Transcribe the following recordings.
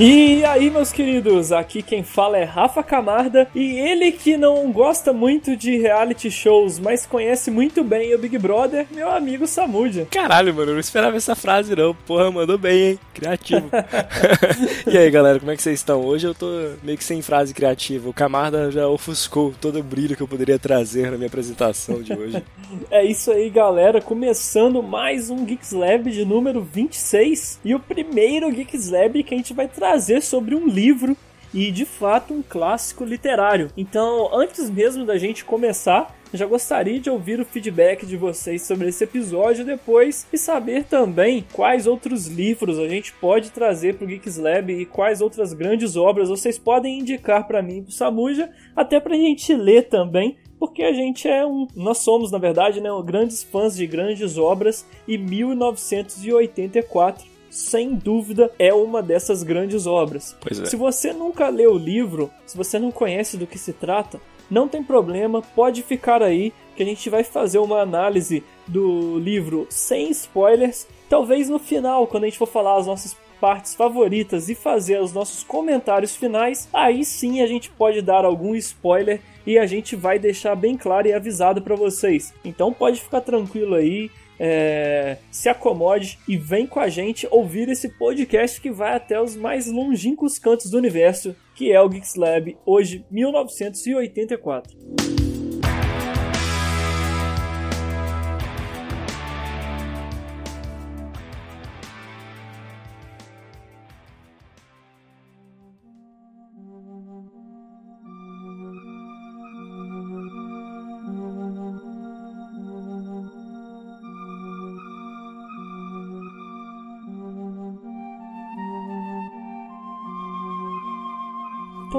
E aí, meus queridos, aqui quem fala é Rafa Camarda e ele que não gosta muito de reality shows, mas conhece muito bem o Big Brother, meu amigo Samudia. Caralho, mano, eu não esperava essa frase não. Porra, mandou bem, hein? Criativo. e aí, galera, como é que vocês estão? Hoje eu tô meio que sem frase criativa. O Camarda já ofuscou todo o brilho que eu poderia trazer na minha apresentação de hoje. é isso aí, galera, começando mais um Geeks Lab de número 26 e o primeiro Geeks Lab que a gente vai trazer trazer sobre um livro e de fato um clássico literário. Então, antes mesmo da gente começar, já gostaria de ouvir o feedback de vocês sobre esse episódio depois e saber também quais outros livros a gente pode trazer para o Geeks Lab e quais outras grandes obras vocês podem indicar para mim e para Samuja, até para a gente ler também porque a gente é um. Nós somos, na verdade, né, grandes fãs de grandes obras e 1984 sem dúvida, é uma dessas grandes obras. É. Se você nunca leu o livro, se você não conhece do que se trata, não tem problema, pode ficar aí que a gente vai fazer uma análise do livro sem spoilers. Talvez no final, quando a gente for falar as nossas partes favoritas e fazer os nossos comentários finais, aí sim a gente pode dar algum spoiler e a gente vai deixar bem claro e avisado para vocês. Então pode ficar tranquilo aí, é, se acomode e vem com a gente ouvir esse podcast que vai até os mais longínquos cantos do universo, que é o Geeks Lab, hoje 1984.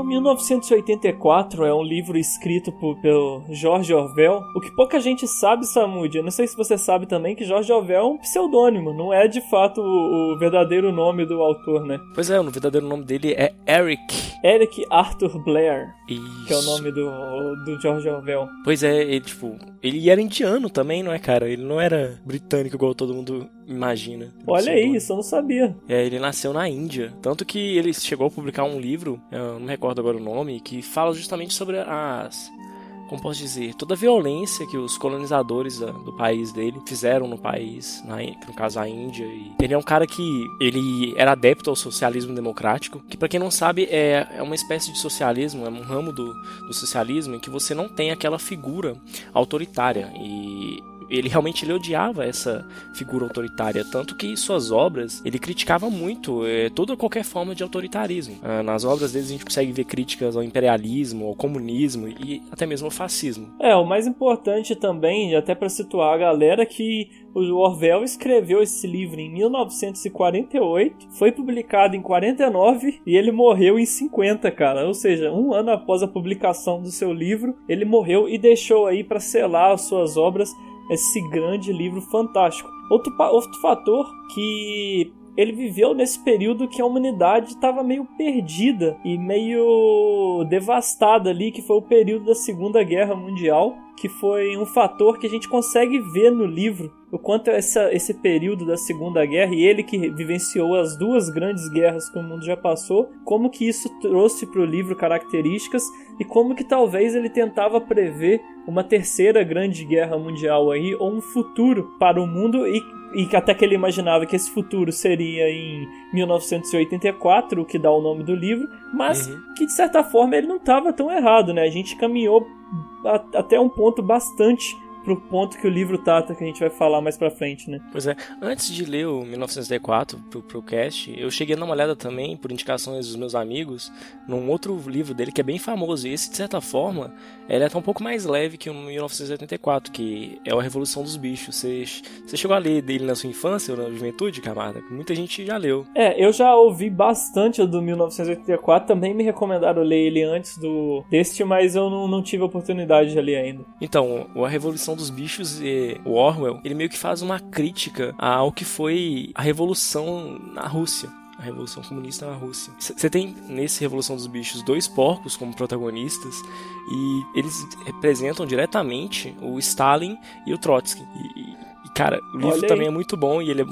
1984 é um livro escrito por, pelo George Orwell. O que pouca gente sabe, Samud, eu não sei se você sabe também que George Orwell é um pseudônimo, não é de fato o, o verdadeiro nome do autor, né? Pois é, o verdadeiro nome dele é Eric. Eric Arthur Blair, Isso. que é o nome do, do George Orwell. Pois é, ele, tipo, ele era indiano também, não é, cara? Ele não era britânico igual todo mundo imagina. Olha aí, isso eu não sabia. É, ele nasceu na Índia. Tanto que ele chegou a publicar um livro, eu não me recordo agora o nome, que fala justamente sobre as como posso dizer, toda a violência que os colonizadores do país dele fizeram no país, na, no caso a Índia. E ele é um cara que ele era adepto ao socialismo democrático, que para quem não sabe é, é uma espécie de socialismo, é um ramo do, do socialismo em que você não tem aquela figura autoritária e ele realmente ele odiava essa figura autoritária, tanto que suas obras ele criticava muito é, toda qualquer forma de autoritarismo. Ah, nas obras dele a gente consegue ver críticas ao imperialismo, ao comunismo e até mesmo ao fascismo. É, o mais importante também, até para situar a galera, que o Orwell escreveu esse livro em 1948, foi publicado em 49 e ele morreu em 50, cara. Ou seja, um ano após a publicação do seu livro, ele morreu e deixou aí para selar as suas obras esse grande livro fantástico. Outro, outro fator que ele viveu nesse período que a humanidade estava meio perdida e meio devastada ali, que foi o período da Segunda Guerra Mundial, que foi um fator que a gente consegue ver no livro o quanto essa, esse período da Segunda Guerra e ele que vivenciou as duas grandes guerras que o mundo já passou, como que isso trouxe para o livro características e como que talvez ele tentava prever uma terceira grande guerra mundial aí ou um futuro para o mundo e, e até que ele imaginava que esse futuro seria em 1984, o que dá o nome do livro, mas uhum. que de certa forma ele não estava tão errado, né? A gente caminhou até um ponto bastante pro ponto que o livro trata, que a gente vai falar mais pra frente, né? Pois é. Antes de ler o 1904 pro, pro cast, eu cheguei a dar uma olhada também, por indicações dos meus amigos, num outro livro dele que é bem famoso. E esse, de certa forma, ele é até um pouco mais leve que o 1984, que é a Revolução dos Bichos. Você, você chegou a ler dele na sua infância ou na juventude, camarada? Muita gente já leu. É, eu já ouvi bastante do 1984, também me recomendaram ler ele antes do deste, mas eu não, não tive a oportunidade de ler ainda. Então, a Revolução dos Bichos e o Orwell, ele meio que faz uma crítica ao que foi a revolução na Rússia a Revolução Comunista na Rússia. Você tem nesse Revolução dos Bichos dois porcos como protagonistas e eles representam diretamente o Stalin e o Trotsky. E cara, o livro também é muito bom e ele é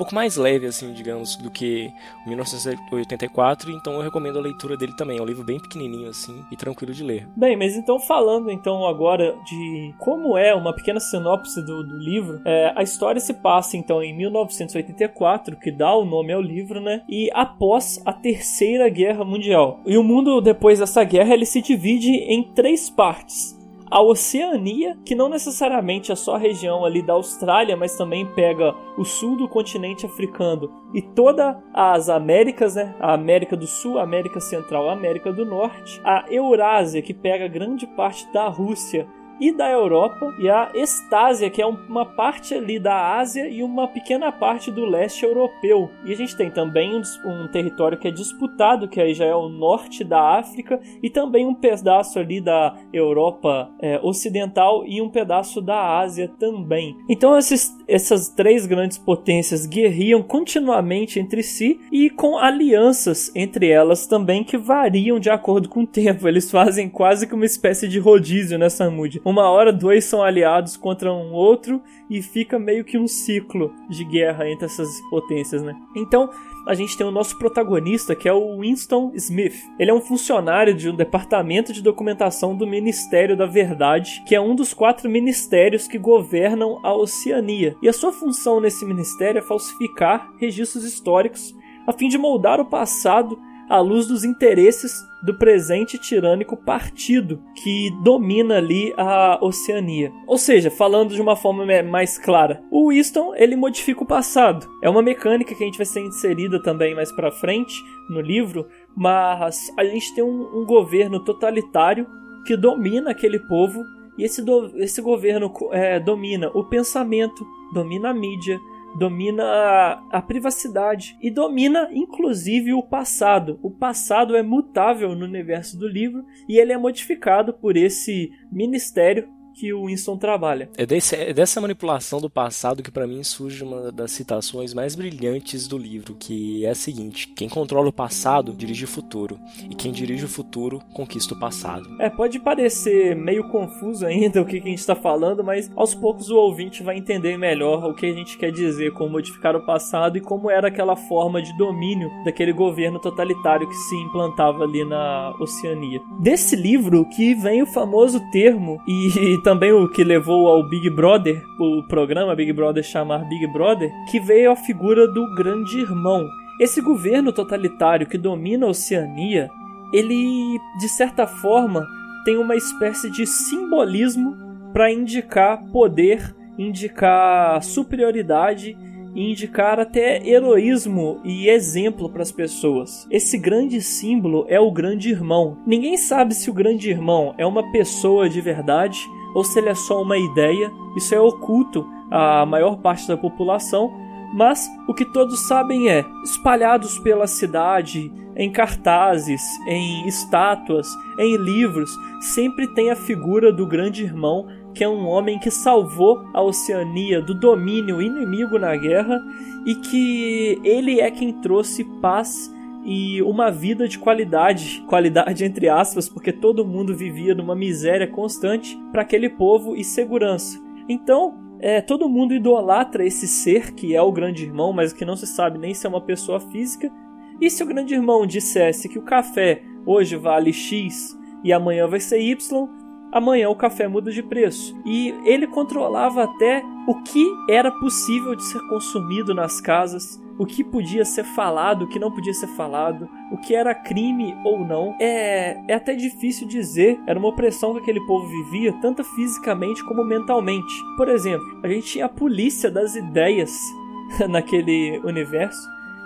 pouco mais leve, assim, digamos, do que 1984, então eu recomendo a leitura dele também. É um livro bem pequenininho, assim, e tranquilo de ler. Bem, mas então falando então agora de como é uma pequena sinopse do, do livro, é, a história se passa então em 1984, que dá o nome ao livro, né? E após a Terceira Guerra Mundial. E o mundo depois dessa guerra ele se divide em três partes a Oceania, que não necessariamente é só a região ali da Austrália, mas também pega o sul do continente africano e todas as Américas, né? A América do Sul, a América Central, a América do Norte, a Eurásia, que pega grande parte da Rússia e da Europa, e a Estásia, que é uma parte ali da Ásia e uma pequena parte do leste europeu. E a gente tem também um, um território que é disputado, que aí já é o norte da África, e também um pedaço ali da Europa é, ocidental e um pedaço da Ásia também. Então esses, essas três grandes potências guerriam continuamente entre si e com alianças entre elas também que variam de acordo com o tempo. Eles fazem quase que uma espécie de rodízio nessa mood uma hora dois são aliados contra um outro e fica meio que um ciclo de guerra entre essas potências, né? Então, a gente tem o nosso protagonista, que é o Winston Smith. Ele é um funcionário de um departamento de documentação do Ministério da Verdade, que é um dos quatro ministérios que governam a Oceania. E a sua função nesse ministério é falsificar registros históricos a fim de moldar o passado à luz dos interesses do presente tirânico partido que domina ali a Oceania. Ou seja, falando de uma forma mais clara, o Winston ele modifica o passado. É uma mecânica que a gente vai ser inserida também mais para frente no livro, mas a gente tem um, um governo totalitário que domina aquele povo e esse, do, esse governo é, domina o pensamento, domina a mídia, domina a, privacidade e domina inclusive o passado. O passado é mutável no universo do livro e ele é modificado por esse ministério que o Winston trabalha. É, desse, é dessa manipulação do passado que para mim surge uma das citações mais brilhantes do livro, que é a seguinte: quem controla o passado dirige o futuro, e quem dirige o futuro conquista o passado. É, pode parecer meio confuso ainda o que, que a gente está falando, mas aos poucos o ouvinte vai entender melhor o que a gente quer dizer com modificar o passado e como era aquela forma de domínio daquele governo totalitário que se implantava ali na Oceania. Desse livro que vem o famoso termo e também o que levou ao Big Brother, o programa Big Brother chamar Big Brother, que veio a figura do grande irmão. Esse governo totalitário que domina a Oceania, ele de certa forma tem uma espécie de simbolismo para indicar poder, indicar superioridade e indicar até heroísmo e exemplo para as pessoas. Esse grande símbolo é o grande irmão. Ninguém sabe se o grande irmão é uma pessoa de verdade ou se ele é só uma ideia, isso é oculto à maior parte da população, mas o que todos sabem é, espalhados pela cidade, em cartazes, em estátuas, em livros, sempre tem a figura do grande irmão, que é um homem que salvou a Oceania do domínio inimigo na guerra e que ele é quem trouxe paz e uma vida de qualidade, qualidade entre aspas, porque todo mundo vivia numa miséria constante para aquele povo e segurança. Então, é, todo mundo idolatra esse ser que é o grande irmão, mas que não se sabe nem se é uma pessoa física. E se o grande irmão dissesse que o café hoje vale X e amanhã vai ser Y, amanhã o café muda de preço. E ele controlava até o que era possível de ser consumido nas casas, o que podia ser falado, o que não podia ser falado, o que era crime ou não. É, é até difícil dizer, era uma opressão que aquele povo vivia, tanto fisicamente como mentalmente. Por exemplo, a gente tinha a polícia das ideias naquele universo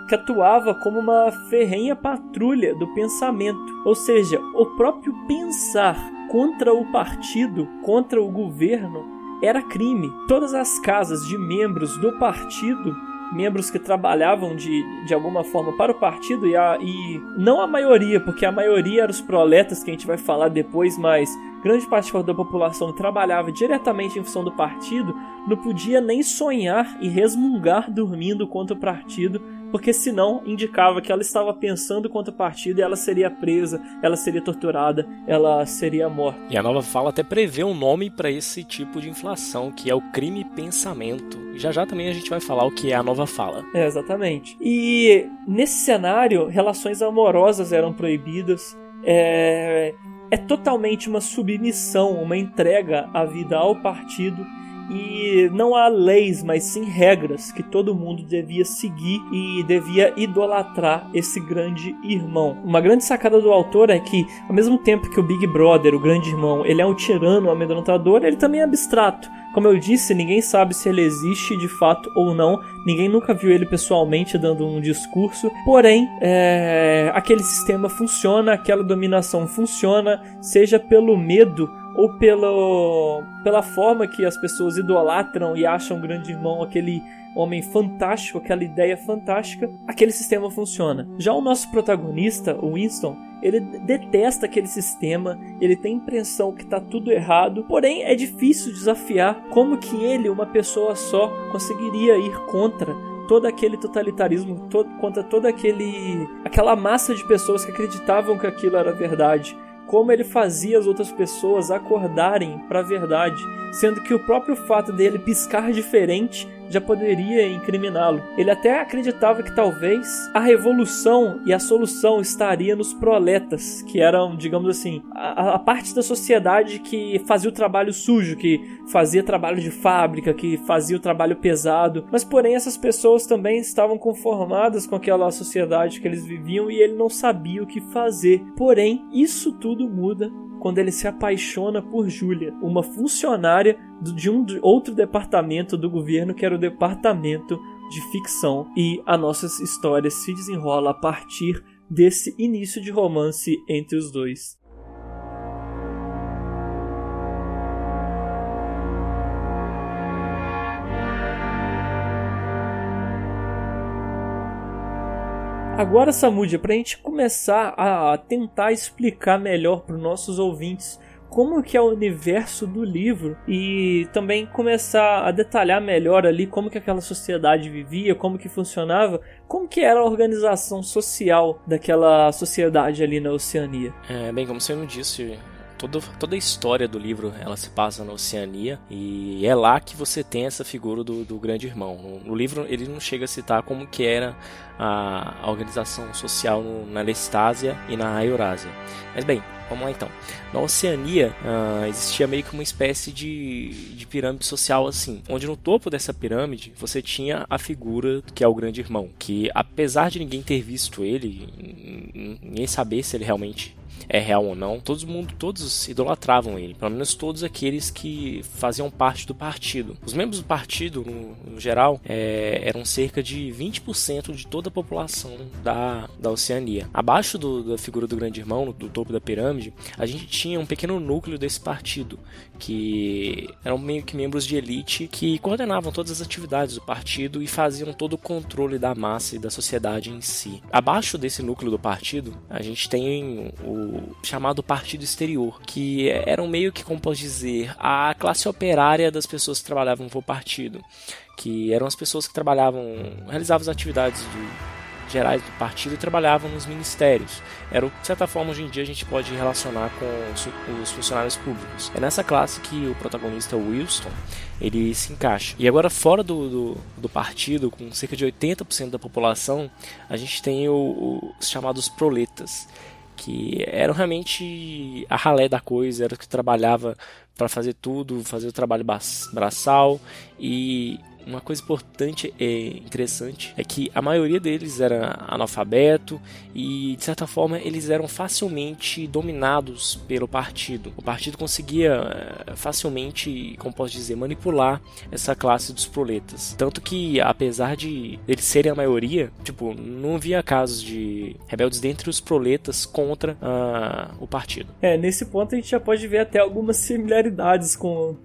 que atuava como uma ferrenha patrulha do pensamento, ou seja, o próprio pensar contra o partido, contra o governo, era crime. Todas as casas de membros do partido membros que trabalhavam de, de alguma forma para o partido e, a, e não a maioria, porque a maioria eram os proletas que a gente vai falar depois, mas grande parte da população trabalhava diretamente em função do partido, não podia nem sonhar e resmungar dormindo contra o partido porque senão indicava que ela estava pensando contra o partido e ela seria presa, ela seria torturada, ela seria morta. E a nova fala até prevê um nome para esse tipo de inflação, que é o crime pensamento. Já já também a gente vai falar o que é a nova fala. É, exatamente. E nesse cenário, relações amorosas eram proibidas. É, é totalmente uma submissão, uma entrega à vida ao partido e não há leis, mas sim regras que todo mundo devia seguir e devia idolatrar esse grande irmão. Uma grande sacada do autor é que, ao mesmo tempo que o Big Brother, o grande irmão, ele é um tirano, amedrontador, ele também é abstrato. Como eu disse, ninguém sabe se ele existe de fato ou não. Ninguém nunca viu ele pessoalmente dando um discurso. Porém, é... aquele sistema funciona, aquela dominação funciona, seja pelo medo ou pelo, pela forma que as pessoas idolatram e acham o grande irmão aquele homem fantástico, aquela ideia fantástica, aquele sistema funciona. Já o nosso protagonista, o Winston, ele detesta aquele sistema, ele tem a impressão que está tudo errado, porém é difícil desafiar como que ele, uma pessoa só, conseguiria ir contra todo aquele totalitarismo, todo, contra toda aquele aquela massa de pessoas que acreditavam que aquilo era verdade como ele fazia as outras pessoas acordarem para a verdade, sendo que o próprio fato dele piscar diferente já poderia incriminá-lo. Ele até acreditava que talvez a revolução e a solução estaria nos proletas, que eram, digamos assim, a, a, parte da sociedade que fazia o trabalho sujo, que fazia trabalho de fábrica, que fazia o trabalho pesado. Mas porém essas pessoas também estavam conformadas com aquela sociedade que eles viviam e ele não sabia o que fazer. Porém, isso tudo muda quando ele se apaixona por Julia, uma funcionária de um outro departamento do governo que era o departamento de ficção. E a nossa história se desenrola a partir desse início de romance entre os dois. Agora, Samudia, para a gente começar a tentar explicar melhor para os nossos ouvintes como que é o universo do livro e também começar a detalhar melhor ali como que aquela sociedade vivia, como que funcionava, como que era a organização social daquela sociedade ali na Oceania. É, bem, como você me disse, toda, toda a história do livro ela se passa na Oceania e é lá que você tem essa figura do, do grande irmão. No, no, livro ele não chega a citar como que era a, a organização social no, na Lestásia e na Eurásia. Mas bem, vamos lá então. Na Oceania uh, existia meio que uma espécie de, de pirâmide social assim, onde no topo dessa pirâmide você tinha a figura que é o grande irmão, que apesar de ninguém ter visto ele, ninguém saber se ele realmente é real ou não, todo mundo, todos idolatravam ele, pelo menos todos aqueles que faziam parte do partido. Os membros do partido, no, no geral, é, eram cerca de 20% de toda a população da, da Oceania. Abaixo do, da figura do grande irmão, do topo da pirâmide, a gente tinha um pequeno núcleo desse partido, que eram meio que membros de elite que coordenavam todas as atividades do partido e faziam todo o controle da massa e da sociedade em si. Abaixo desse núcleo do partido, a gente tem o chamado Partido Exterior, que eram meio que, como posso dizer, a classe operária das pessoas que trabalhavam para o partido, que eram as pessoas que trabalhavam, realizavam as atividades do gerais do partido e trabalhavam nos ministérios. Era, de certa forma, hoje em dia a gente pode relacionar com os funcionários públicos. É nessa classe que o protagonista Wilson ele se encaixa. E agora, fora do, do, do partido, com cerca de 80% da população, a gente tem o, os chamados proletas que eram realmente a ralé da coisa, era que trabalhava para fazer tudo, fazer o trabalho braçal e uma coisa importante e interessante é que a maioria deles era analfabeto e, de certa forma, eles eram facilmente dominados pelo partido. O partido conseguia eh, facilmente, como posso dizer, manipular essa classe dos proletas. Tanto que, apesar de eles serem a maioria, tipo, não havia casos de rebeldes dentre os proletas contra uh, o partido. É, nesse ponto a gente já pode ver até algumas similaridades com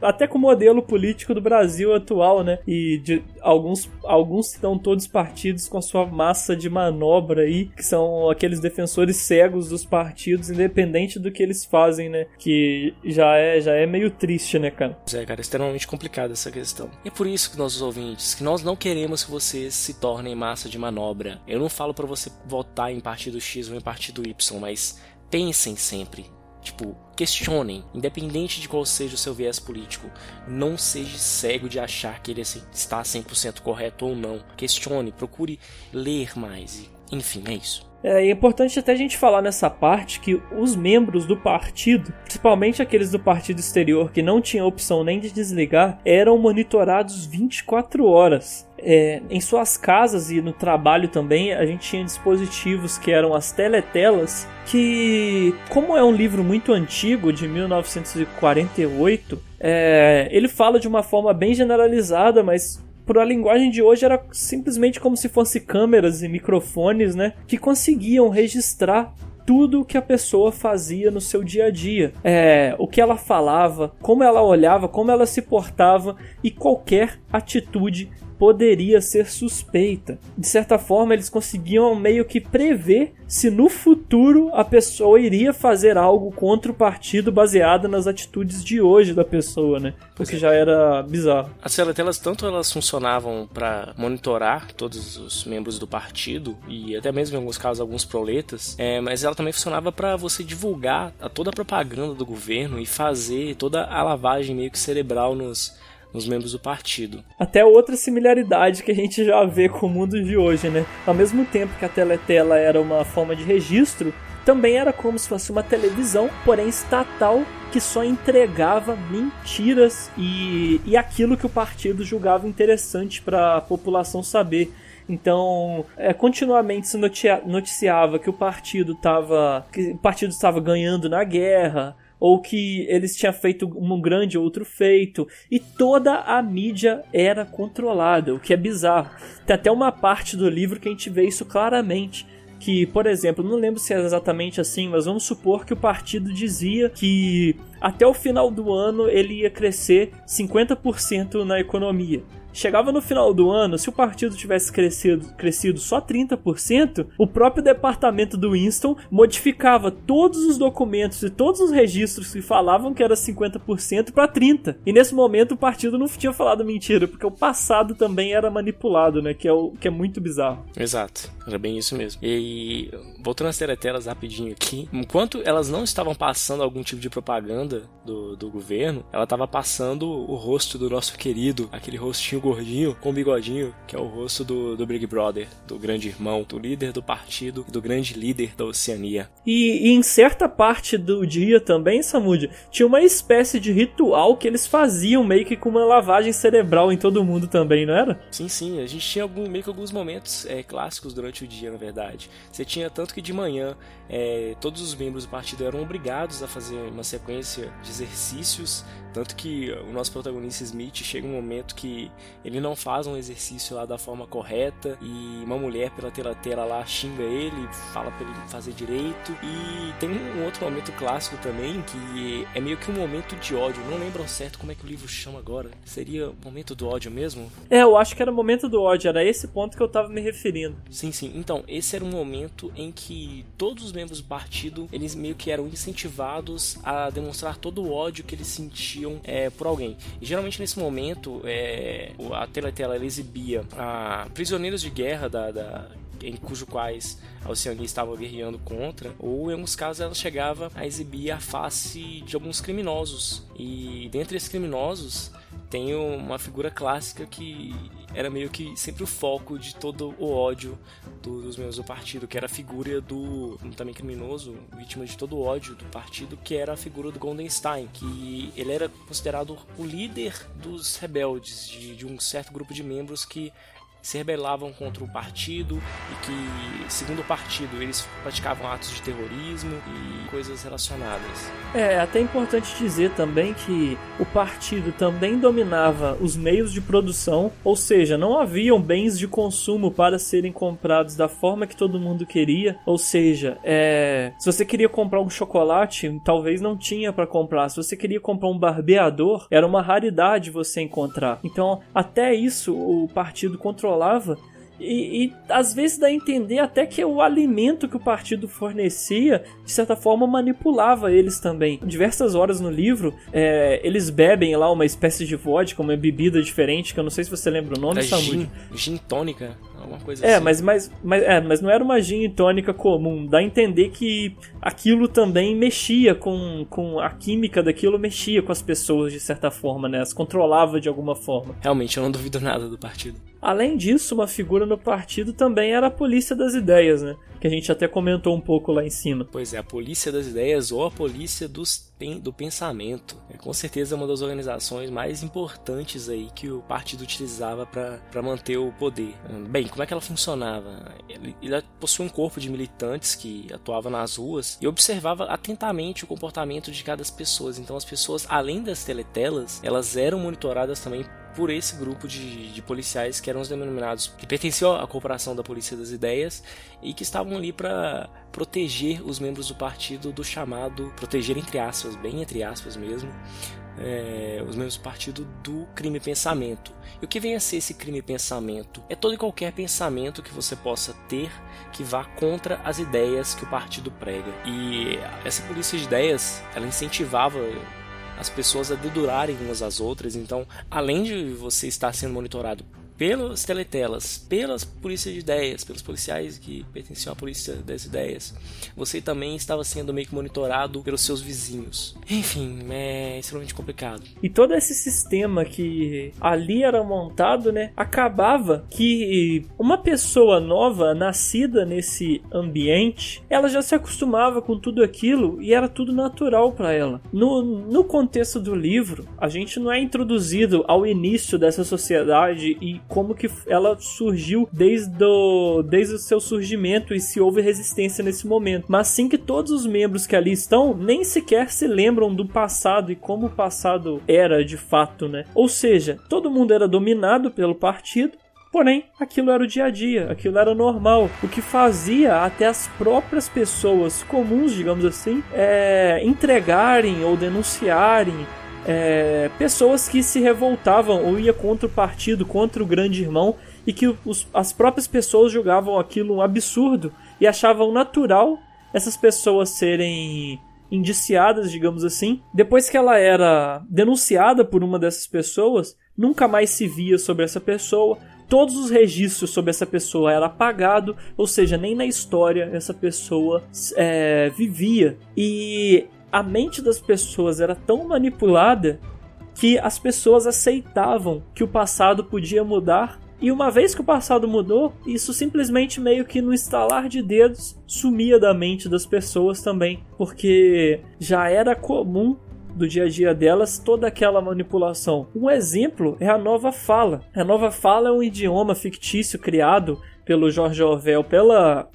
até com o modelo político do Brasil atual, né? Né? E de alguns, alguns estão todos partidos com a sua massa de manobra aí, que são aqueles defensores cegos dos partidos, independente do que eles fazem, né? Que já é, já é meio triste, né, cara? É, cara, é extremamente complicada essa questão. E é por isso que nossos ouvintes, que nós não queremos que vocês se tornem massa de manobra. Eu não falo para você votar em partido X ou em partido Y, mas pensem sempre Tipo, questionem, independente de qual seja o seu viés político. Não seja cego de achar que ele assim, está 100% correto ou não. Questione, procure ler mais. Enfim, é isso. É, é importante até a gente falar nessa parte que os membros do partido, principalmente aqueles do partido exterior que não tinham opção nem de desligar, eram monitorados 24 horas. É, em suas casas e no trabalho também, a gente tinha dispositivos que eram as teletelas, que, como é um livro muito antigo, de 1948, é, ele fala de uma forma bem generalizada, mas por a linguagem de hoje era simplesmente como se fosse câmeras e microfones, né, que conseguiam registrar tudo o que a pessoa fazia no seu dia a dia. É, o que ela falava, como ela olhava, como ela se portava e qualquer atitude poderia ser suspeita. De certa forma, eles conseguiam meio que prever se no futuro a pessoa iria fazer algo contra o partido baseado nas atitudes de hoje da pessoa, né? Porque já era bizarro. As teletelas tanto elas funcionavam para monitorar todos os membros do partido e até mesmo em alguns casos alguns proletas, é, mas ela também funcionava para você divulgar a toda a propaganda do governo e fazer toda a lavagem meio que cerebral nos nos membros do partido. Até outra similaridade que a gente já vê com o mundo de hoje, né? Ao mesmo tempo que a teletela era uma forma de registro, também era como se fosse uma televisão, porém estatal, que só entregava mentiras e, e aquilo que o partido julgava interessante para a população saber. Então, é, continuamente se noticiava que o partido estava que o partido estava ganhando na guerra, ou que eles tinham feito um grande outro feito, e toda a mídia era controlada, o que é bizarro. Tem até uma parte do livro que a gente vê isso claramente. Que, por exemplo, não lembro se é exatamente assim, mas vamos supor que o partido dizia que até o final do ano ele ia crescer 50% na economia. Chegava no final do ano, se o partido tivesse crescido, crescido só 30%, o próprio departamento do Winston modificava todos os documentos e todos os registros que falavam que era 50% para 30%. E nesse momento o partido não tinha falado mentira, porque o passado também era manipulado, né? Que é, o, que é muito bizarro. Exato, era bem isso mesmo. E voltando às teletelas rapidinho aqui, enquanto elas não estavam passando algum tipo de propaganda do, do governo, ela estava passando o rosto do nosso querido, aquele rostinho gordinho com bigodinho, que é o rosto do, do Big Brother, do grande irmão, do líder do partido, do grande líder da Oceania. E, e em certa parte do dia também, Samud, tinha uma espécie de ritual que eles faziam meio que com uma lavagem cerebral em todo mundo também, não era? Sim, sim. A gente tinha algum, meio que alguns momentos é, clássicos durante o dia, na verdade. Você tinha tanto que de manhã é, todos os membros do partido eram obrigados a fazer uma sequência de exercícios tanto que o nosso protagonista Smith chega um momento que ele não faz um exercício lá da forma correta e uma mulher pela tela lá xinga ele, fala para ele fazer direito. E tem um outro momento clássico também que é meio que um momento de ódio. Não lembro certo como é que o livro chama agora. Seria o momento do ódio mesmo? É, eu acho que era o momento do ódio, era esse ponto que eu tava me referindo. Sim, sim. Então, esse era um momento em que todos os membros do partido, eles meio que eram incentivados a demonstrar todo o ódio que eles sentiam é, por alguém. E geralmente nesse momento é, a Teletela ela exibia a prisioneiros de guerra da, da em cujo quais a Oceania estava guerreando contra, ou em alguns casos ela chegava a exibir a face de alguns criminosos. E dentre esses criminosos tem uma figura clássica que era meio que sempre o foco de todo o ódio do, dos membros do partido, que era a figura do também criminoso, vítima de todo o ódio do partido, que era a figura do Goldenstein, que ele era considerado o líder dos rebeldes, de, de um certo grupo de membros que se rebelavam contra o partido e que, segundo o partido, eles praticavam atos de terrorismo e coisas relacionadas. É, é até importante dizer também que o partido também dominava os meios de produção, ou seja, não haviam bens de consumo para serem comprados da forma que todo mundo queria, ou seja, é, se você queria comprar um chocolate, talvez não tinha para comprar. Se você queria comprar um barbeador, era uma raridade você encontrar. Então, até isso o partido controlava e, e, às vezes dá a entender até que o alimento que o partido fornecia, de certa forma, manipulava eles também. Diversas horas no livro, é, eles bebem lá uma espécie de vodka, uma bebida diferente, que eu não sei se você lembra o nome, Samuel. Gin, gin tônica, alguma coisa é, assim. Mas, mas, mas, é, mas não era uma gin tônica comum. Dá a entender que aquilo também mexia com, com a química daquilo, mexia com as pessoas de certa forma, né? As controlava de alguma forma. Realmente, eu não duvido nada do partido. Além disso, uma figura no partido também era a polícia das ideias, né? Que a gente até comentou um pouco lá em cima. Pois é, a polícia das ideias ou a polícia dos, do pensamento. É com certeza uma das organizações mais importantes aí que o partido utilizava para manter o poder. Bem, como é que ela funcionava? Ele, ele possuía um corpo de militantes que atuava nas ruas e observava atentamente o comportamento de cada pessoa. Então as pessoas, além das teletelas, elas eram monitoradas também por esse grupo de, de, policiais que eram os denominados que pertenciam à corporação da Polícia das Ideias e que estavam ali para proteger os membros do partido do chamado proteger entre aspas, bem entre aspas mesmo, é, os membros do partido do crime pensamento. E o que vem a ser esse crime pensamento? É todo e qualquer pensamento que você possa ter que vá contra as ideias que o partido prega. E essa polícia de ideias, ela incentivava as pessoas a dedurarem umas às outras. Então, além de você estar sendo monitorado pelas teletelas, pelas polícias de ideias, pelos policiais que pertenciam à polícia das ideias. Você também estava sendo meio que monitorado pelos seus vizinhos. Enfim, é extremamente complicado. E todo esse sistema que ali era montado, né, acabava que uma pessoa nova, nascida nesse ambiente, ela já se acostumava com tudo aquilo e era tudo natural para ela. No, no contexto do livro, a gente não é introduzido ao início dessa sociedade e como que ela surgiu desde o, desde o seu surgimento e se houve resistência nesse momento. Mas sim que todos os membros que ali estão nem sequer se lembram do passado e como o passado era de fato, né? Ou seja, todo mundo era dominado pelo partido Porém, aquilo era o dia a dia, aquilo era normal, o que fazia até as próprias pessoas comuns, digamos assim, é, entregarem ou denunciarem é, pessoas que se revoltavam ou ia contra o partido, contra o grande irmão e que os, as próprias pessoas julgavam aquilo um absurdo e achavam natural essas pessoas serem indiciadas, digamos assim. Depois que ela era denunciada por uma dessas pessoas, nunca mais se via sobre essa pessoa. Todos os registros sobre essa pessoa era apagado, ou seja, nem na história essa pessoa é, vivia. E a mente das pessoas era tão manipulada que as pessoas aceitavam que o passado podia mudar. E uma vez que o passado mudou, isso simplesmente meio que no estalar de dedos sumia da mente das pessoas também, porque já era comum do dia a dia delas toda aquela manipulação. Um exemplo é a nova fala. A nova fala é um idioma fictício criado pelo George Orwell pela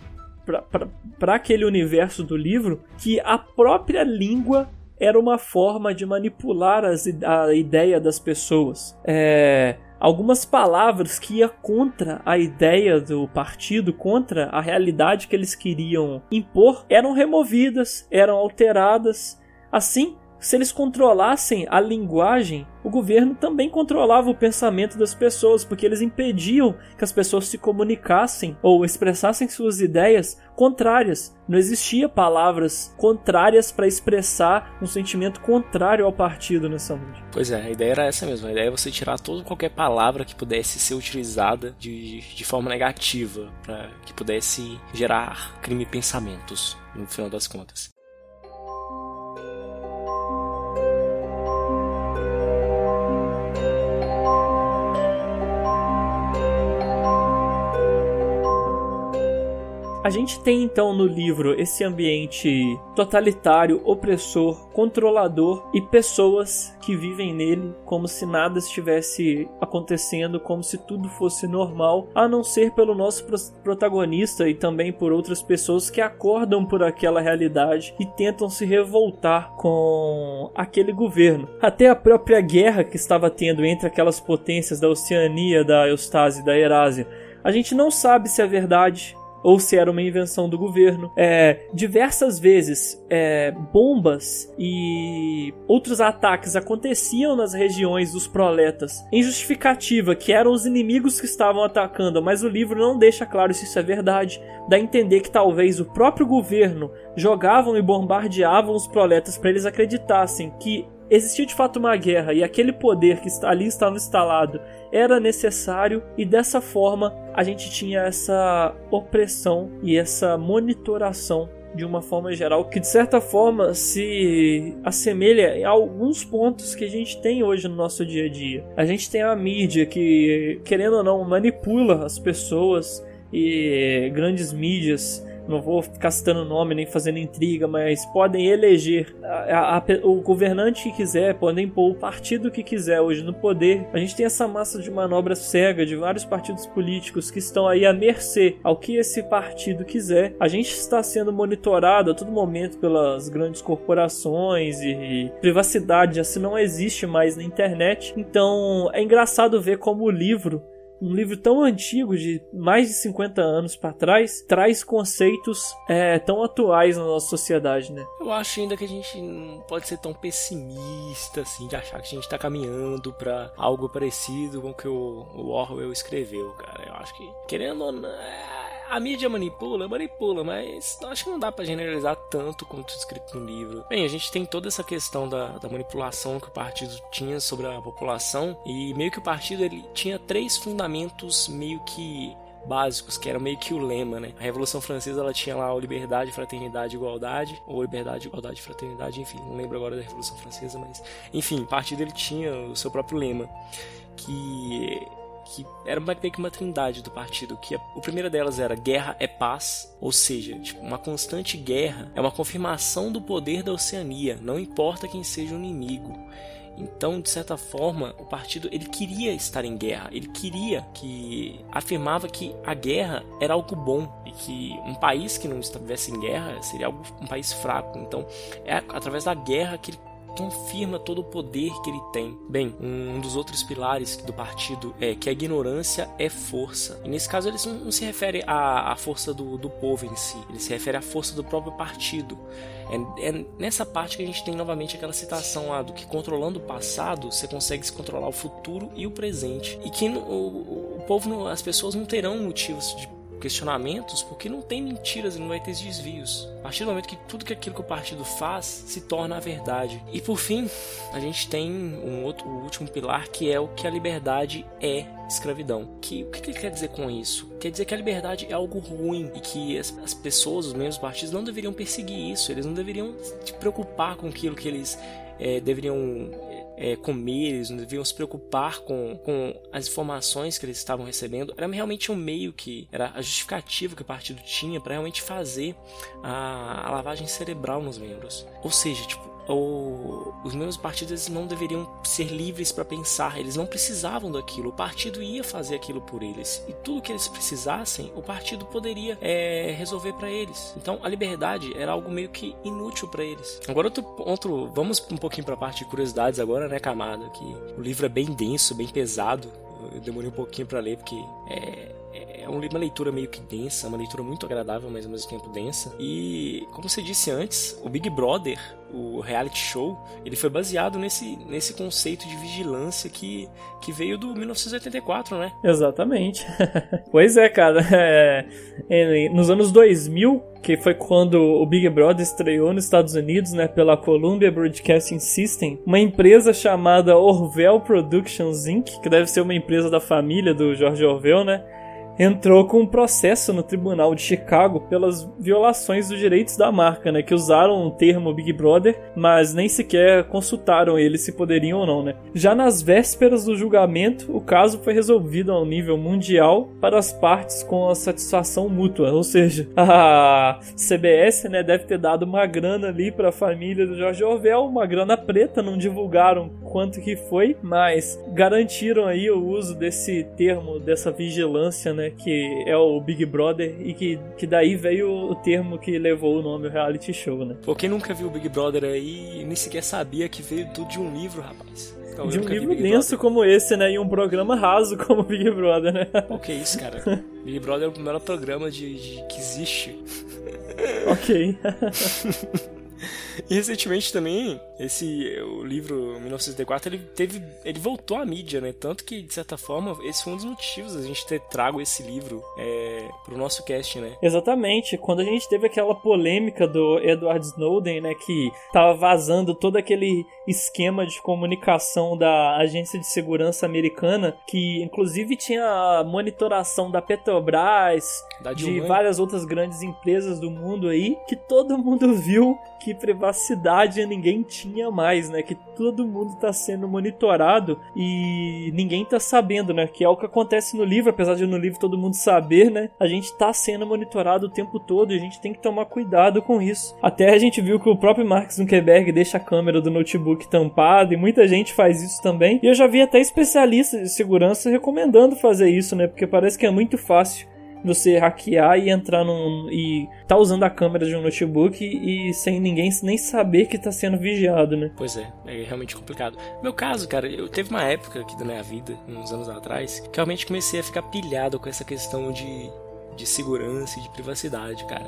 para aquele universo do livro que a própria língua era uma forma de manipular as, a ideia das pessoas. É, algumas palavras que ia contra a ideia do partido, contra a realidade que eles queriam impor, eram removidas, eram alteradas. Assim, se eles controlassem a linguagem, o governo também controlava o pensamento das pessoas, porque eles impediam que as pessoas se comunicassem ou expressassem suas ideias contrárias. Não existia palavras contrárias para expressar um sentimento contrário ao partido nessa música. Pois é, a ideia era essa mesmo. A ideia é você tirar toda qualquer palavra que pudesse ser utilizada de, de forma negativa, para que pudesse gerar crime pensamentos, no final das contas. A gente tem então no livro esse ambiente totalitário, opressor, controlador e pessoas que vivem nele como se nada estivesse acontecendo, como se tudo fosse normal, a não ser pelo nosso protagonista e também por outras pessoas que acordam por aquela realidade e tentam se revoltar com aquele governo. Até a própria guerra que estava tendo entre aquelas potências da Oceania, da Eustásia e da Erásia. A gente não sabe se é verdade, ou se era uma invenção do governo. É, diversas vezes é, bombas e outros ataques aconteciam nas regiões dos proletas em justificativa que eram os inimigos que estavam atacando, mas o livro não deixa claro se isso é verdade. Dá a entender que talvez o próprio governo jogavam e bombardeavam os proletas para eles acreditassem que existia de fato uma guerra e aquele poder que ali estava instalado era necessário e dessa forma a gente tinha essa opressão e essa monitoração de uma forma geral, que de certa forma se assemelha a alguns pontos que a gente tem hoje no nosso dia a dia. A gente tem a mídia que, querendo ou não, manipula as pessoas e grandes mídias não vou ficar citando nome nem fazendo intriga, mas podem eleger a, a, o governante que quiser, podem pôr o partido que quiser hoje no poder. A gente tem essa massa de manobra cega de vários partidos políticos que estão aí à mercê ao que esse partido quiser. A gente está sendo monitorado a todo momento pelas grandes corporações e, e privacidade assim não existe mais na internet. Então é engraçado ver como o livro um livro tão antigo, de mais de 50 anos para trás, traz conceitos é, tão atuais na nossa sociedade, né? Eu acho ainda que a gente não pode ser tão pessimista, assim, de achar que a gente tá caminhando para algo parecido com o que o Orwell escreveu, cara. Eu acho que, querendo ou não a mídia manipula, manipula, mas acho que não dá para generalizar tanto quanto escrito no livro. Bem, a gente tem toda essa questão da, da manipulação que o partido tinha sobre a população e meio que o partido ele tinha três fundamentos meio que básicos, que era meio que o lema, né? A Revolução Francesa ela tinha lá o liberdade, fraternidade, igualdade, ou liberdade, igualdade, fraternidade, enfim, não lembro agora da Revolução Francesa, mas enfim, o partido ele tinha o seu próprio lema, que que era meio que uma trindade do partido, que a, o primeiro delas era guerra é paz, ou seja, tipo, uma constante guerra é uma confirmação do poder da Oceania, não importa quem seja o inimigo. Então, de certa forma, o partido ele queria estar em guerra, ele queria que afirmava que a guerra era algo bom e que um país que não estivesse em guerra seria algo, um país fraco. Então, é através da guerra que ele confirma todo o poder que ele tem. Bem, um dos outros pilares do partido é que a ignorância é força. E nesse caso, ele não, se refere à, à força do, do povo em si, ele se refere à força do próprio partido. É, é, nessa parte que a gente tem novamente aquela citação lá do que controlando o passado você consegue se controlar o futuro e o presente e que o, o, povo, as pessoas não terão motivos de questionamentos, porque não tem mentiras e não vai ter desvios. A partir do momento que tudo que aquilo que o partido faz se torna a verdade. E por fim, a gente tem um outro, o último pilar que é o que a liberdade é escravidão. Que, o que ele quer dizer com isso? Quer dizer que a liberdade é algo ruim e que as, as pessoas, os membros dos partidos, não deveriam perseguir isso, eles não deveriam se preocupar com aquilo que eles é, deveriam é, comer, eles não deviam se preocupar com, com as informações que eles estavam recebendo. Era realmente um meio que era a justificativa que o partido tinha para realmente fazer a, a lavagem cerebral nos membros. Ou seja, tipo, os meus partidos não deveriam ser livres para pensar, eles não precisavam daquilo, o partido ia fazer aquilo por eles e tudo que eles precisassem, o partido poderia é, resolver para eles. Então a liberdade era algo meio que inútil para eles. Agora outro, outro, vamos um pouquinho para a parte de curiosidades agora, né, camada, que o livro é bem denso, bem pesado. Eu demorei um pouquinho para ler porque é, é uma leitura meio que densa, uma leitura muito agradável, mas ao mesmo tempo densa. E, como você disse antes, o Big Brother, o reality show, ele foi baseado nesse, nesse conceito de vigilância que, que veio do 1984, né? Exatamente. pois é, cara. É, é, nos anos 2000, que foi quando o Big Brother estreou nos Estados Unidos, né, pela Columbia Broadcasting System, uma empresa chamada Orwell Productions Inc., que deve ser uma empresa da família do George Orwell, né? Entrou com um processo no tribunal de Chicago pelas violações dos direitos da marca, né? Que usaram o termo Big Brother, mas nem sequer consultaram ele se poderiam ou não, né? Já nas vésperas do julgamento, o caso foi resolvido ao nível mundial para as partes com a satisfação mútua, ou seja, a CBS, né, deve ter dado uma grana ali para a família do George Orwell, uma grana preta, não divulgaram quanto que foi, mas garantiram aí o uso desse termo, dessa vigilância, né, que é o Big Brother e que, que daí veio o termo que levou o nome reality show, né? Pô, quem nunca viu o Big Brother aí nem sequer sabia que veio tudo de um livro, rapaz. Então, de um livro denso como esse, né? E um programa raso como Big Brother, né? O que é isso, cara? Big Brother é o melhor programa de, de que existe. ok. E recentemente também, esse o livro 1984, ele teve ele voltou à mídia, né? Tanto que de certa forma, esse foi um dos motivos a gente ter trago esse livro é, pro nosso cast, né? Exatamente. Quando a gente teve aquela polêmica do Edward Snowden, né, que tava vazando todo aquele esquema de comunicação da Agência de Segurança Americana, que inclusive tinha a monitoração da Petrobras, da de várias outras grandes empresas do mundo aí, que todo mundo viu que privacidade ninguém tinha mais, né? Que todo mundo tá sendo monitorado e ninguém tá sabendo, né? Que é o que acontece no livro, apesar de no livro todo mundo saber, né? A gente tá sendo monitorado o tempo todo e a gente tem que tomar cuidado com isso. Até a gente viu que o próprio Mark Zuckerberg deixa a câmera do notebook tampada e muita gente faz isso também. E eu já vi até especialistas de segurança recomendando fazer isso, né? Porque parece que é muito fácil você hackear e entrar num. e tá usando a câmera de um notebook e sem ninguém nem saber que tá sendo vigiado, né? Pois é, é realmente complicado. Meu caso, cara, eu teve uma época aqui da minha vida, uns anos atrás, que realmente comecei a ficar pilhado com essa questão de de segurança e de privacidade, cara.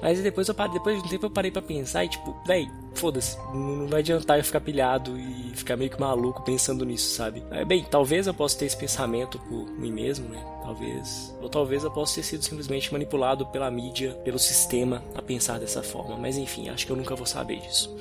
Mas depois eu parei, depois de um tempo eu parei para pensar e tipo, véi, foda-se, não vai adiantar eu ficar pilhado e ficar meio que maluco pensando nisso, sabe? Bem, talvez eu possa ter esse pensamento por mim mesmo, né? Talvez. Ou talvez eu possa ter sido simplesmente manipulado pela mídia, pelo sistema a pensar dessa forma. Mas enfim, acho que eu nunca vou saber disso.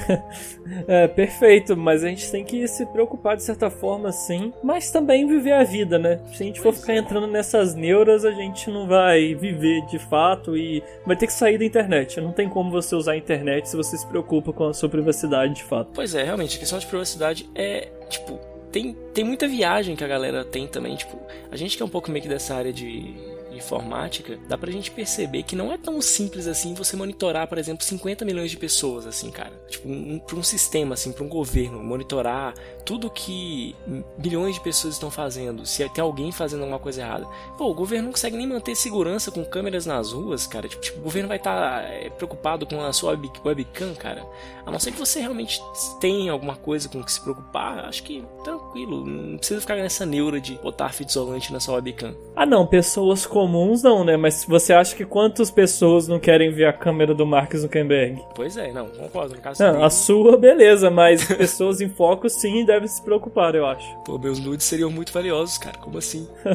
é, perfeito, mas a gente tem que se preocupar de certa forma sim, mas também viver a vida, né? Se a gente for ficar entrando nessas neuras, a gente não vai viver de fato e vai ter que sair da internet. Não tem como você usar a internet se você se preocupa com a sua privacidade de fato. Pois é, realmente, a questão de privacidade é, tipo, tem, tem muita viagem que a galera tem também. Tipo, a gente que é um pouco meio que dessa área de informática, dá pra gente perceber que não é tão simples assim você monitorar, por exemplo, 50 milhões de pessoas, assim, cara. Tipo, um, pra um sistema, assim, pra um governo, monitorar tudo que milhões de pessoas estão fazendo, se tem alguém fazendo alguma coisa errada. Pô, o governo não consegue nem manter segurança com câmeras nas ruas, cara. Tipo, tipo o governo vai estar tá, é, preocupado com a sua web, webcam, cara. A não ser que você realmente tenha alguma coisa com que se preocupar, acho que tranquilo. Não precisa ficar nessa neura de botar fita isolante na sua webcam. Ah, não, pessoas com comuns não, né? Mas você acha que quantas pessoas não querem ver a câmera do Mark Zuckerberg? Pois é, não, concordo. No caso não, a sua, beleza, mas pessoas em foco sim devem se preocupar, eu acho. Pô, meus nudes seriam muito valiosos, cara. Como assim?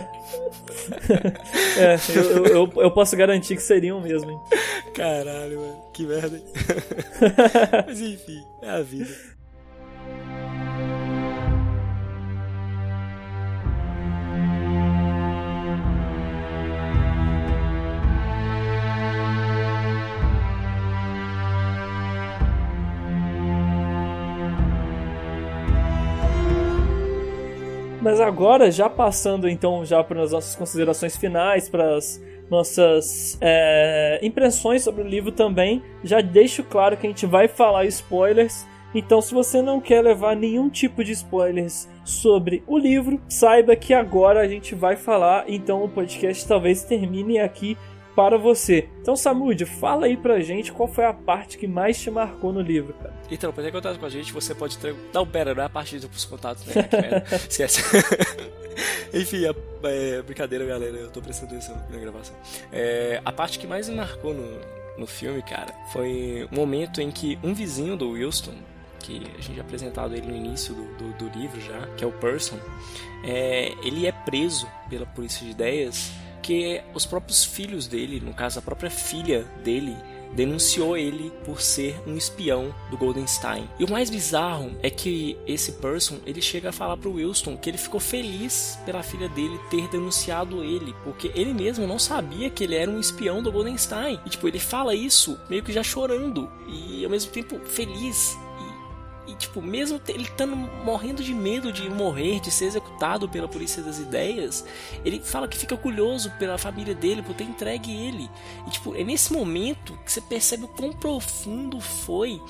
é, eu, eu, eu, posso garantir que seriam mesmo, hein? Caralho, mano. Que merda. mas enfim, é a vida. Mas agora, já passando então já para as nossas considerações finais, para as nossas é, impressões sobre o livro também, já deixo claro que a gente vai falar spoilers. Então, se você não quer levar nenhum tipo de spoilers sobre o livro, saiba que agora a gente vai falar. Então, o podcast talvez termine aqui para você. Então, Samud, fala aí pra gente qual foi a parte que mais te marcou no livro, cara. Então, pra ter contato com a gente, você pode ter... Não, pera, não é a parte dos contatos, né? Esquece. Enfim, a, é, brincadeira, galera, eu tô prestando atenção na gravação. É, a parte que mais me marcou no, no filme, cara, foi um momento em que um vizinho do Wilson, que a gente já apresentado ele no início do, do, do livro já, que é o Person, é, ele é preso pela polícia de ideias porque os próprios filhos dele, no caso a própria filha dele, denunciou ele por ser um espião do Goldenstein. E o mais bizarro é que esse person, ele chega a falar pro Wilson que ele ficou feliz pela filha dele ter denunciado ele, porque ele mesmo não sabia que ele era um espião do Goldenstein. E tipo, ele fala isso meio que já chorando e ao mesmo tempo feliz e, tipo, mesmo ele estando morrendo de medo de morrer, de ser executado pela polícia das ideias, ele fala que fica orgulhoso pela família dele por ter entregue ele. E, tipo, é nesse momento que você percebe o quão profundo foi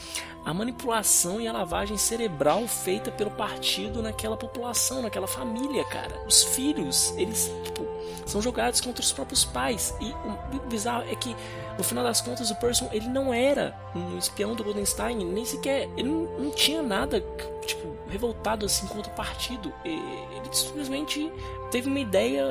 a manipulação e a lavagem cerebral feita pelo partido naquela população, naquela família, cara. Os filhos, eles, tipo, são jogados contra os próprios pais. E o bizarro é que no final das contas, o Person ele não era um espião do Goldenstein, nem sequer. Ele não, não tinha nada, tipo, revoltado assim contra o partido. Ele simplesmente teve uma ideia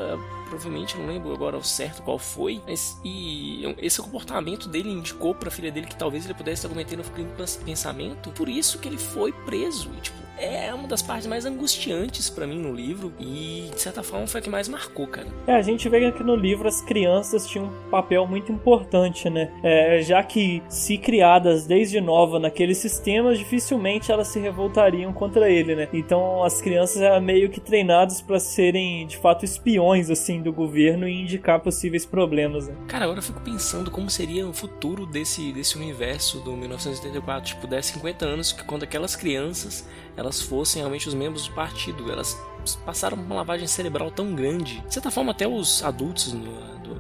provavelmente não lembro agora ao certo qual foi, mas e esse comportamento dele indicou para a filha dele que talvez ele pudesse estar cometendo um crime de pensamento, por isso que ele foi preso. E, tipo, é uma das partes mais angustiantes para mim no livro e de certa forma foi a que mais marcou, cara. É, a gente vê que no livro as crianças tinham um papel muito importante, né? É, já que se criadas desde nova naqueles sistemas, dificilmente elas se revoltariam contra ele, né? Então as crianças eram meio que treinadas para serem de fato espiões assim do governo e indicar possíveis problemas. Né? Cara, agora eu fico pensando como seria o futuro desse desse universo do 1984, tipo, 10, 50 anos, que quando aquelas crianças elas fossem realmente os membros do partido. Elas passaram uma lavagem cerebral tão grande. De certa forma, até os adultos no, do,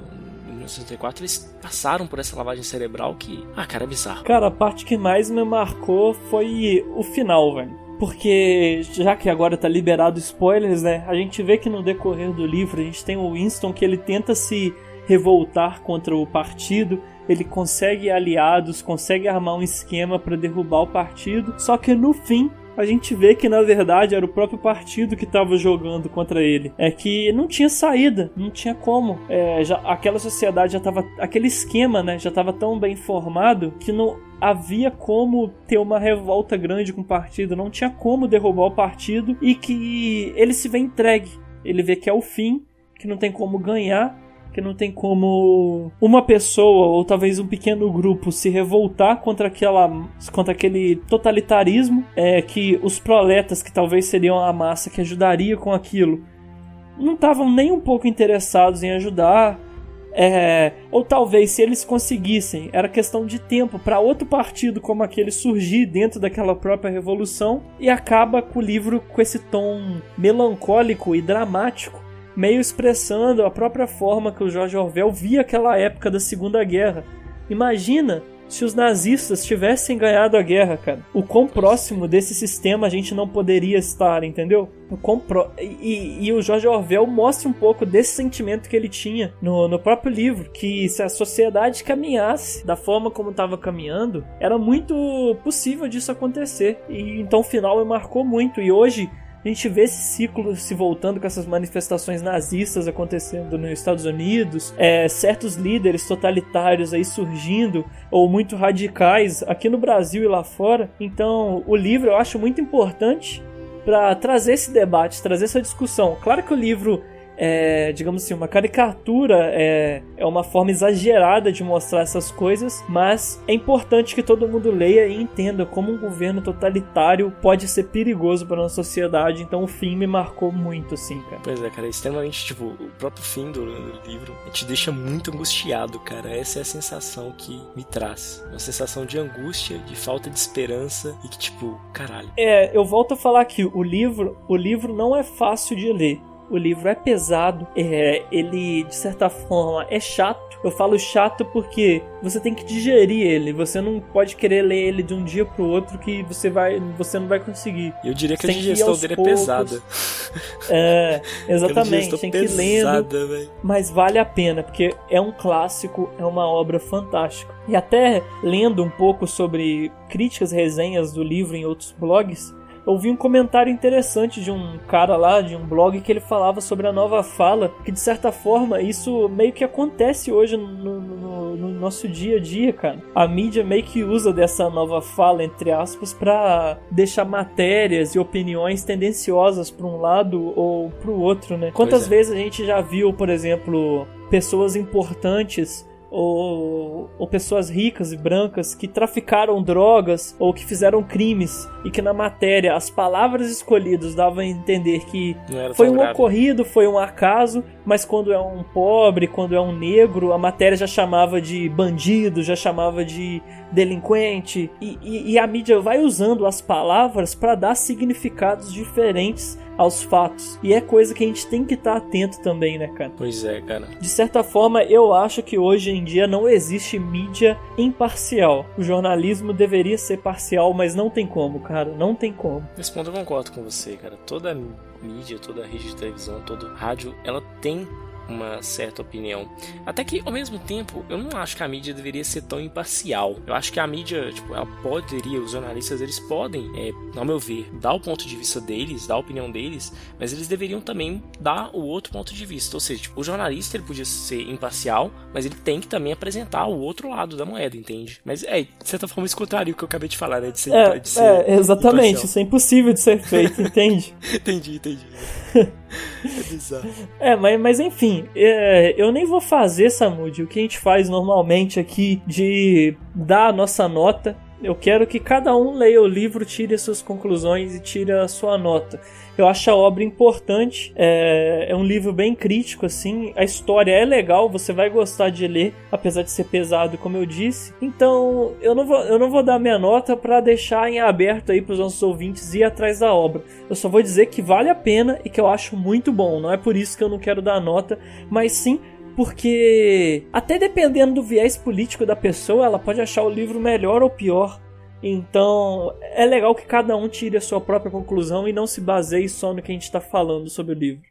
1964, eles passaram por essa lavagem cerebral que. Ah, cara, é bizarro. Cara, a parte que mais me marcou foi o final, velho. Porque, já que agora tá liberado spoilers, né? A gente vê que no decorrer do livro a gente tem o Winston que ele tenta se revoltar contra o partido, ele consegue aliados, consegue armar um esquema para derrubar o partido, só que no fim a gente vê que na verdade era o próprio partido que estava jogando contra ele. É que não tinha saída, não tinha como. É, já, aquela sociedade já estava. Aquele esquema, né? Já estava tão bem formado que não havia como ter uma revolta grande com o partido, não tinha como derrubar o partido e que ele se vê entregue. Ele vê que é o fim, que não tem como ganhar que não tem como uma pessoa ou talvez um pequeno grupo se revoltar contra aquela contra aquele totalitarismo é que os proletas que talvez seriam a massa que ajudaria com aquilo não estavam nem um pouco interessados em ajudar é, ou talvez se eles conseguissem, era questão de tempo para outro partido como aquele surgir dentro daquela própria revolução e acaba com o livro com esse tom melancólico e dramático meio expressando a própria forma que o George Orwell via aquela época da Segunda Guerra. Imagina se os nazistas tivessem ganhado a guerra, cara. O quão próximo desse sistema a gente não poderia estar, entendeu? O quão pro... e, e, o George Orwell mostra um pouco desse sentimento que ele tinha no, no próprio livro, que se a sociedade caminhasse da forma como estava caminhando, era muito possível disso acontecer. E então o final me marcou muito. E hoje a gente vê esse ciclo se voltando com essas manifestações nazistas acontecendo nos Estados Unidos, é, certos líderes totalitários aí surgindo, ou muito radicais aqui no Brasil e lá fora. Então, o livro eu acho muito importante para trazer esse debate, trazer essa discussão. Claro que o livro é, digamos assim, uma caricatura, é, é uma forma exagerada de mostrar essas coisas, mas é importante que todo mundo leia e entenda como um governo totalitário pode ser perigoso para uma sociedade. Então o fim me marcou muito, assim, cara. Pois é, cara, é extremamente, tipo, o próprio fim do, do livro te deixa muito angustiado, cara. Essa é a sensação que me traz. Uma sensação de angústia, de falta de esperança e que, tipo, caralho. É, eu volto a falar que o livro, o livro não é fácil de ler o livro é pesado, é, ele de certa forma é chato. Eu falo chato porque você tem que digerir ele, você não pode querer ler ele de um dia pro outro que você vai, você não vai conseguir. Eu diria que a digestão dele é poucos. é pesada. É, exatamente, tem que ir lendo. Véio. Mas vale a pena, porque é um clássico, é uma obra fantástica. E até lendo um pouco sobre críticas, resenhas do livro em outros blogs, eu vi um comentário interessante de um cara lá, de um blog, que ele falava sobre a nova fala, que de certa forma isso meio que acontece hoje no, no, no nosso dia a dia, cara. A mídia meio que usa dessa nova fala, entre aspas, para deixar matérias e opiniões tendenciosas para um lado ou para o outro, né? Quantas é. vezes a gente já viu, por exemplo, pessoas importantes ou, ou pessoas ricas e brancas que traficaram drogas ou que fizeram crimes e que na matéria as palavras escolhidas davam a entender que foi um grave. ocorrido, foi um acaso, mas quando é um pobre, quando é um negro, a matéria já chamava de bandido, já chamava de delinquente e, e, e a mídia vai usando as palavras para dar significados diferentes aos fatos. E é coisa que a gente tem que estar tá atento também, né, cara? Pois é, cara. De certa forma, eu acho que hoje em dia não existe mídia imparcial. O jornalismo deveria ser parcial, mas não tem como, cara. Não tem como. Nesse ponto eu concordo com você, cara. Toda mídia, toda rede de televisão, todo rádio, ela tem uma certa opinião. Até que, ao mesmo tempo, eu não acho que a mídia deveria ser tão imparcial. Eu acho que a mídia, tipo, ela poderia, os jornalistas, eles podem, é, ao meu ver, dar o ponto de vista deles, dar a opinião deles, mas eles deveriam também dar o outro ponto de vista. Ou seja, tipo, o jornalista ele podia ser imparcial, mas ele tem que também apresentar o outro lado da moeda, entende? Mas é, de certa forma, isso o que eu acabei de falar, né? De ser, é, de ser é exatamente, imparcial. isso é impossível de ser feito, entende? entendi, entendi. é. É, mas, mas enfim, é, eu nem vou fazer, Samud, o que a gente faz normalmente aqui de dar a nossa nota. Eu quero que cada um leia o livro, tire as suas conclusões e tire a sua nota. Eu acho a obra importante, é, é, um livro bem crítico, assim. A história é legal, você vai gostar de ler, apesar de ser pesado, como eu disse. Então, eu não vou, eu não vou dar minha nota para deixar em aberto aí para os nossos ouvintes ir atrás da obra. Eu só vou dizer que vale a pena e que eu acho muito bom. Não é por isso que eu não quero dar nota, mas sim porque até dependendo do viés político da pessoa, ela pode achar o livro melhor ou pior. Então é legal que cada um tire a sua própria conclusão e não se baseie só no que a gente está falando sobre o livro.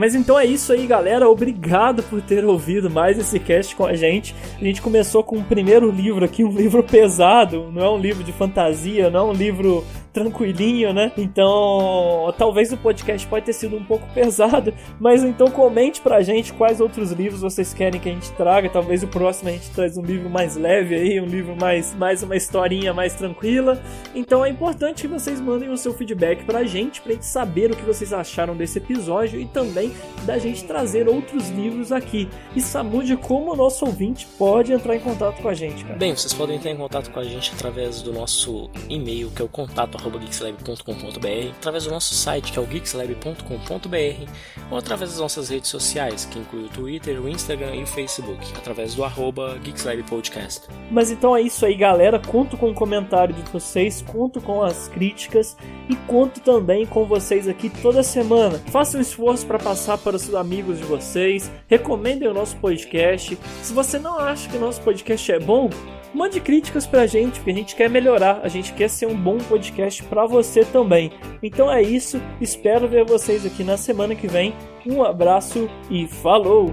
Mas então é isso aí, galera. Obrigado por ter ouvido mais esse cast com a gente. A gente começou com o primeiro livro aqui, um livro pesado, não é um livro de fantasia, não é um livro tranquilinho, né? Então, talvez o podcast pode ter sido um pouco pesado, mas então comente pra gente quais outros livros vocês querem que a gente traga. Talvez o próximo a gente traz um livro mais leve aí, um livro mais, mais uma historinha mais tranquila. Então é importante que vocês mandem o seu feedback pra gente, pra gente saber o que vocês acharam desse episódio e também da gente trazer outros livros aqui. E Samude, como o nosso ouvinte pode entrar em contato com a gente, cara? Bem, vocês podem entrar em contato com a gente através do nosso e-mail, que é o contato geekslab.com.br, através do nosso site, que é o geekslab.com.br, ou através das nossas redes sociais, que inclui o Twitter, o Instagram e o Facebook, através do arroba geekslabpodcast. Mas então é isso aí, galera. Conto com o comentário de vocês, conto com as críticas e conto também com vocês aqui toda semana. Façam um esforço para passar para os amigos de vocês, recomendem o nosso podcast. Se você não acha que o nosso podcast é bom, mande críticas pra gente, porque a gente quer melhorar, a gente quer ser um bom podcast para você também. Então é isso, espero ver vocês aqui na semana que vem. Um abraço e falou!